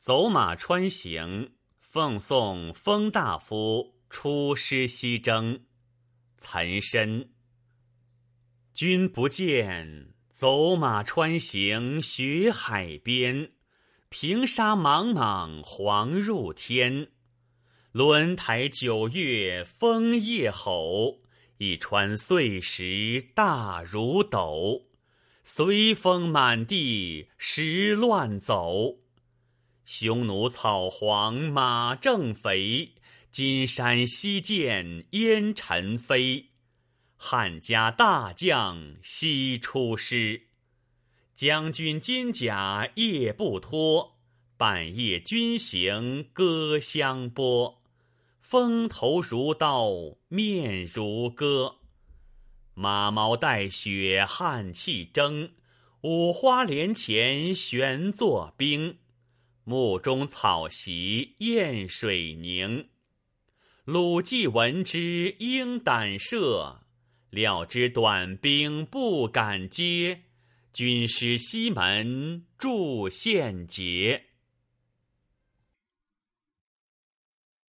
走马川行，奉送封大夫出师西征。岑参。君不见，走马川行雪海边。平沙莽莽黄入天。轮台九月风夜吼，一川碎石大如斗。随风满地石乱走。匈奴草黄马正肥，金山西见烟尘飞。汉家大将西出师，将军金甲夜不脱，半夜军行歌相拨。风头如刀，面如割，马毛带雪汗气蒸。五花连前旋作冰。目中草席砚水凝，鲁季闻之应胆慑，料知短兵不敢接，军师西门助献捷。